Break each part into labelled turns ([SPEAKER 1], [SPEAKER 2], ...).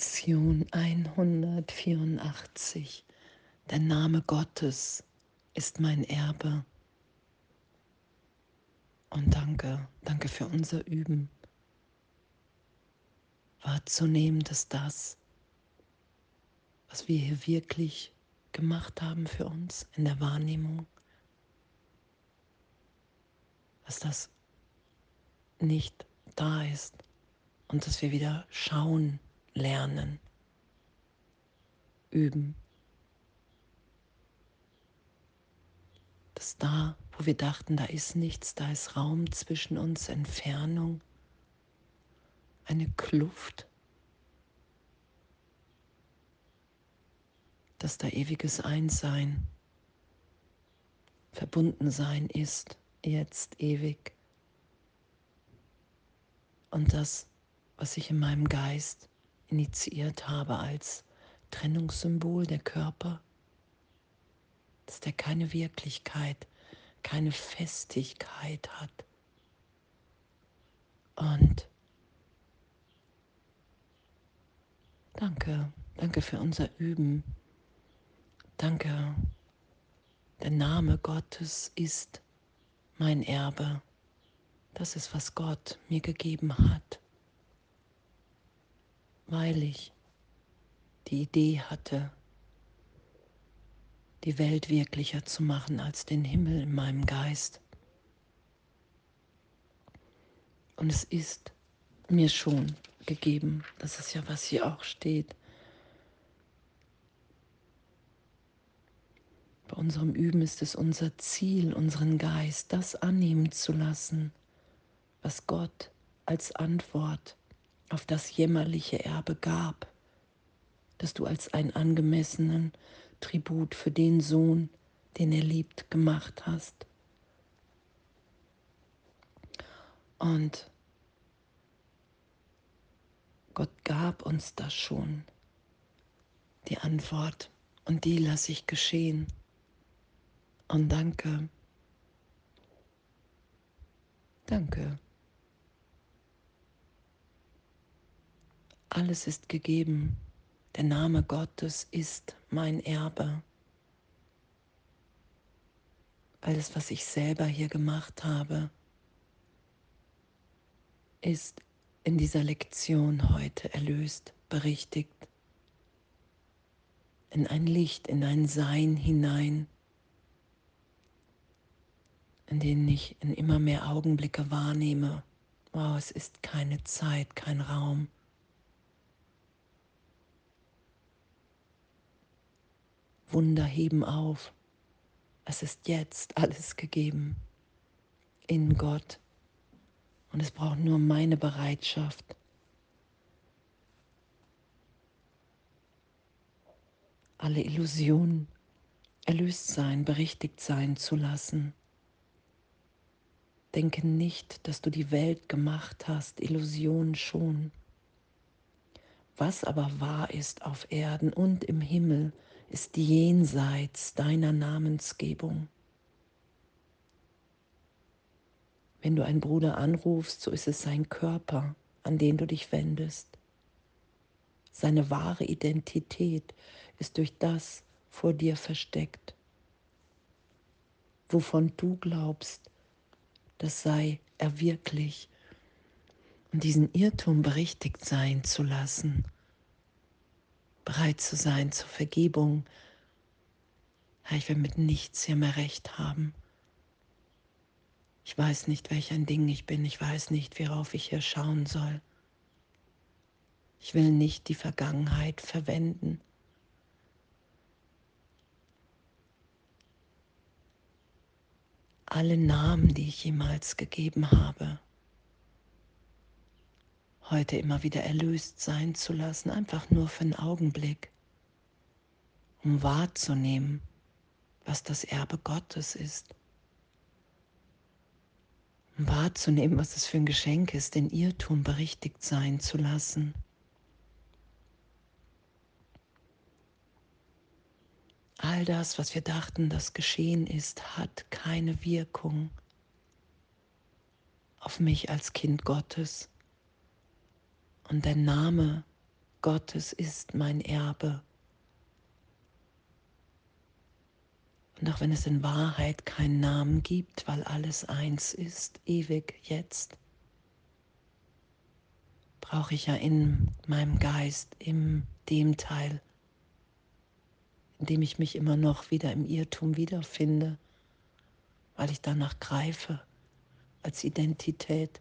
[SPEAKER 1] Lektion 184. Der Name Gottes ist mein Erbe. Und danke, danke für unser Üben. Wahrzunehmen, dass das, was wir hier wirklich gemacht haben für uns in der Wahrnehmung, dass das nicht da ist und dass wir wieder schauen lernen, üben. Dass da, wo wir dachten, da ist nichts, da ist Raum zwischen uns, Entfernung, eine Kluft, dass da ewiges Einssein, Verbundensein ist, jetzt ewig. Und das, was ich in meinem Geist initiiert habe als Trennungssymbol der Körper, dass der keine Wirklichkeit, keine Festigkeit hat. Und danke, danke für unser Üben. Danke, der Name Gottes ist mein Erbe. Das ist, was Gott mir gegeben hat weil ich die Idee hatte, die Welt wirklicher zu machen als den Himmel in meinem Geist. Und es ist mir schon gegeben, das ist ja, was hier auch steht. Bei unserem Üben ist es unser Ziel, unseren Geist das annehmen zu lassen, was Gott als Antwort auf das jämmerliche Erbe gab, das du als einen angemessenen Tribut für den Sohn, den er liebt, gemacht hast. Und Gott gab uns das schon, die Antwort, und die lasse ich geschehen. Und danke. Danke. Alles ist gegeben. Der Name Gottes ist mein Erbe. Alles, was ich selber hier gemacht habe, ist in dieser Lektion heute erlöst, berichtigt, in ein Licht, in ein Sein hinein, in dem ich in immer mehr Augenblicke wahrnehme, wow, es ist keine Zeit, kein Raum Wunder heben auf. Es ist jetzt alles gegeben in Gott. Und es braucht nur meine Bereitschaft. Alle Illusionen erlöst sein, berichtigt sein zu lassen. Denke nicht, dass du die Welt gemacht hast, Illusionen schon. Was aber wahr ist auf Erden und im Himmel, ist jenseits deiner Namensgebung. Wenn du einen Bruder anrufst, so ist es sein Körper, an den du dich wendest. Seine wahre Identität ist durch das vor dir versteckt, wovon du glaubst, das sei er wirklich, und diesen Irrtum berichtigt sein zu lassen bereit zu sein zur Vergebung. Herr, ich will mit nichts hier mehr recht haben. Ich weiß nicht, welch ein Ding ich bin. Ich weiß nicht, worauf ich hier schauen soll. Ich will nicht die Vergangenheit verwenden. Alle Namen, die ich jemals gegeben habe, heute immer wieder erlöst sein zu lassen, einfach nur für einen Augenblick, um wahrzunehmen, was das Erbe Gottes ist, um wahrzunehmen, was es für ein Geschenk ist, den Irrtum berichtigt sein zu lassen. All das, was wir dachten, das geschehen ist, hat keine Wirkung auf mich als Kind Gottes. Und der Name Gottes ist mein Erbe. Und auch wenn es in Wahrheit keinen Namen gibt, weil alles eins ist, ewig jetzt, brauche ich ja in meinem Geist, in dem Teil, in dem ich mich immer noch wieder im Irrtum wiederfinde, weil ich danach greife als Identität.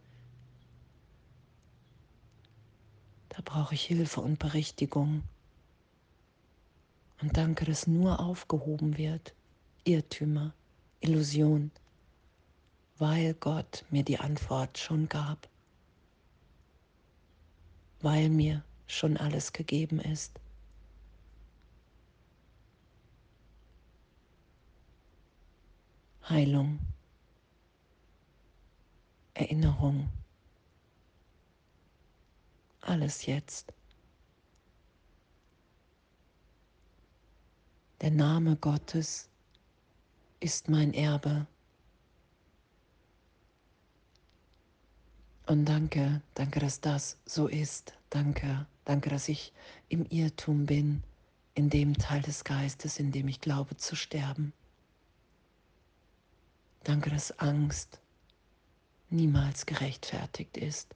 [SPEAKER 1] Da brauche ich Hilfe und Berichtigung. Und danke, dass nur aufgehoben wird. Irrtümer, Illusion, weil Gott mir die Antwort schon gab, weil mir schon alles gegeben ist. Heilung, Erinnerung, alles jetzt. Der Name Gottes ist mein Erbe. Und danke, danke, dass das so ist. Danke, danke, dass ich im Irrtum bin, in dem Teil des Geistes, in dem ich glaube zu sterben. Danke, dass Angst niemals gerechtfertigt ist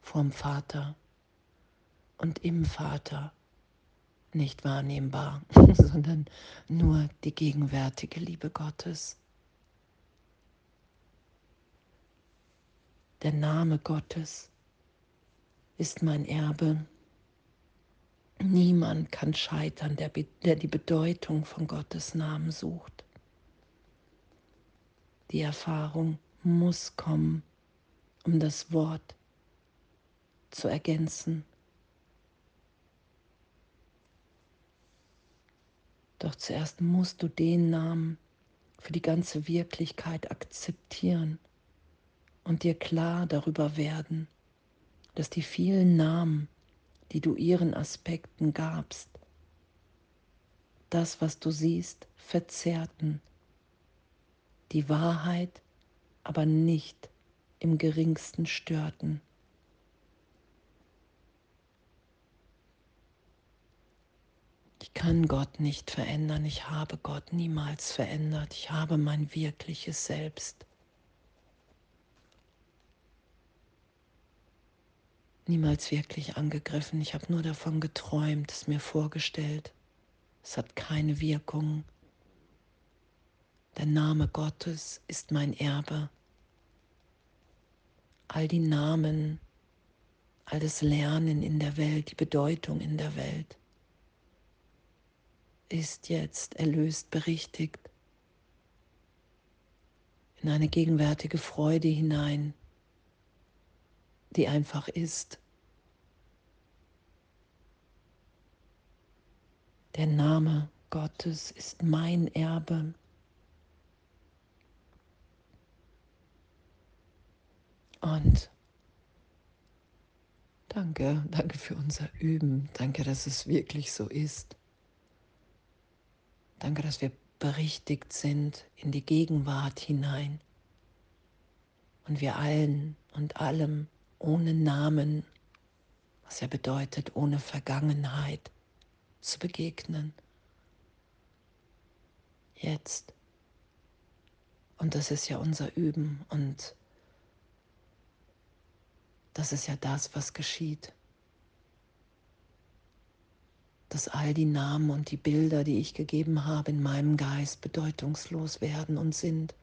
[SPEAKER 1] vorm Vater und im Vater nicht wahrnehmbar, sondern nur die gegenwärtige Liebe Gottes. Der Name Gottes ist mein Erbe. Niemand kann scheitern, der, der die Bedeutung von Gottes Namen sucht. Die Erfahrung muss kommen, um das Wort zu ergänzen Doch zuerst musst du den Namen für die ganze Wirklichkeit akzeptieren und dir klar darüber werden, dass die vielen Namen, die du ihren Aspekten gabst, das, was du siehst, verzerrten, die Wahrheit aber nicht im geringsten störten. Ich kann Gott nicht verändern, ich habe Gott niemals verändert, ich habe mein wirkliches Selbst. Niemals wirklich angegriffen, ich habe nur davon geträumt, es mir vorgestellt. Es hat keine Wirkung. Der Name Gottes ist mein Erbe. All die Namen, all das Lernen in der Welt, die Bedeutung in der Welt ist jetzt erlöst, berichtigt in eine gegenwärtige Freude hinein, die einfach ist. Der Name Gottes ist mein Erbe. Und danke, danke für unser Üben. Danke, dass es wirklich so ist. Danke, dass wir berichtigt sind in die Gegenwart hinein und wir allen und allem ohne Namen, was ja bedeutet ohne Vergangenheit, zu begegnen. Jetzt. Und das ist ja unser Üben und das ist ja das, was geschieht dass all die Namen und die Bilder, die ich gegeben habe, in meinem Geist bedeutungslos werden und sind.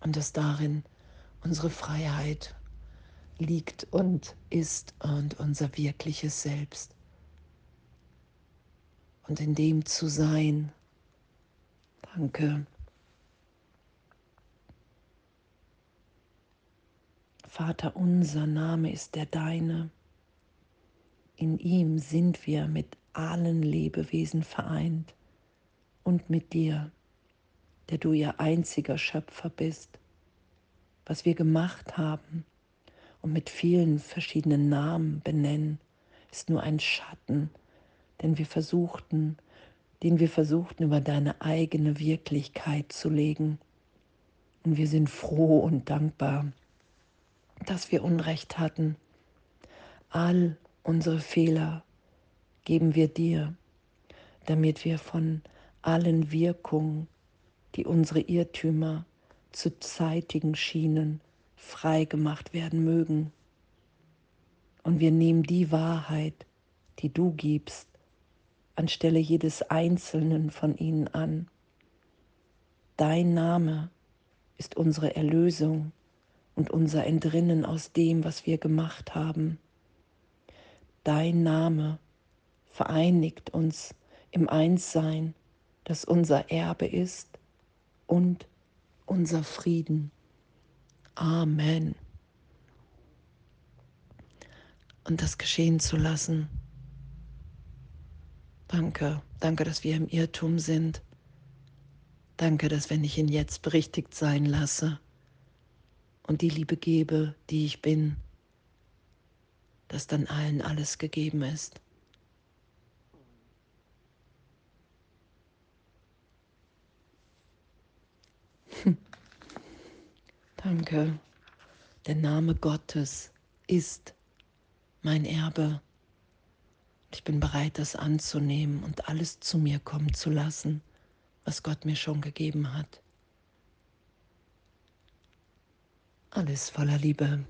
[SPEAKER 1] Und dass darin unsere Freiheit liegt und ist und unser wirkliches Selbst. Und in dem zu sein. Danke. Vater, unser Name ist der deine. In ihm sind wir mit allen Lebewesen vereint und mit dir, der du ihr einziger Schöpfer bist. Was wir gemacht haben und mit vielen verschiedenen Namen benennen, ist nur ein Schatten, den wir versuchten, den wir versuchten über deine eigene Wirklichkeit zu legen. Und wir sind froh und dankbar, dass wir Unrecht hatten. All unsere Fehler geben wir dir, damit wir von allen Wirkungen, die unsere Irrtümer zu zeitigen schienen, frei gemacht werden mögen. Und wir nehmen die Wahrheit, die du gibst, anstelle jedes einzelnen von ihnen an. Dein Name ist unsere Erlösung und unser Entrinnen aus dem, was wir gemacht haben. Dein Name vereinigt uns im Einssein, das unser Erbe ist und unser Frieden. Amen. Und das geschehen zu lassen. Danke, danke, dass wir im Irrtum sind. Danke, dass wenn ich ihn jetzt berichtigt sein lasse und die Liebe gebe, die ich bin, dass dann allen alles gegeben ist. Danke. Der Name Gottes ist mein Erbe. Ich bin bereit, das anzunehmen und alles zu mir kommen zu lassen, was Gott mir schon gegeben hat. Alles voller Liebe.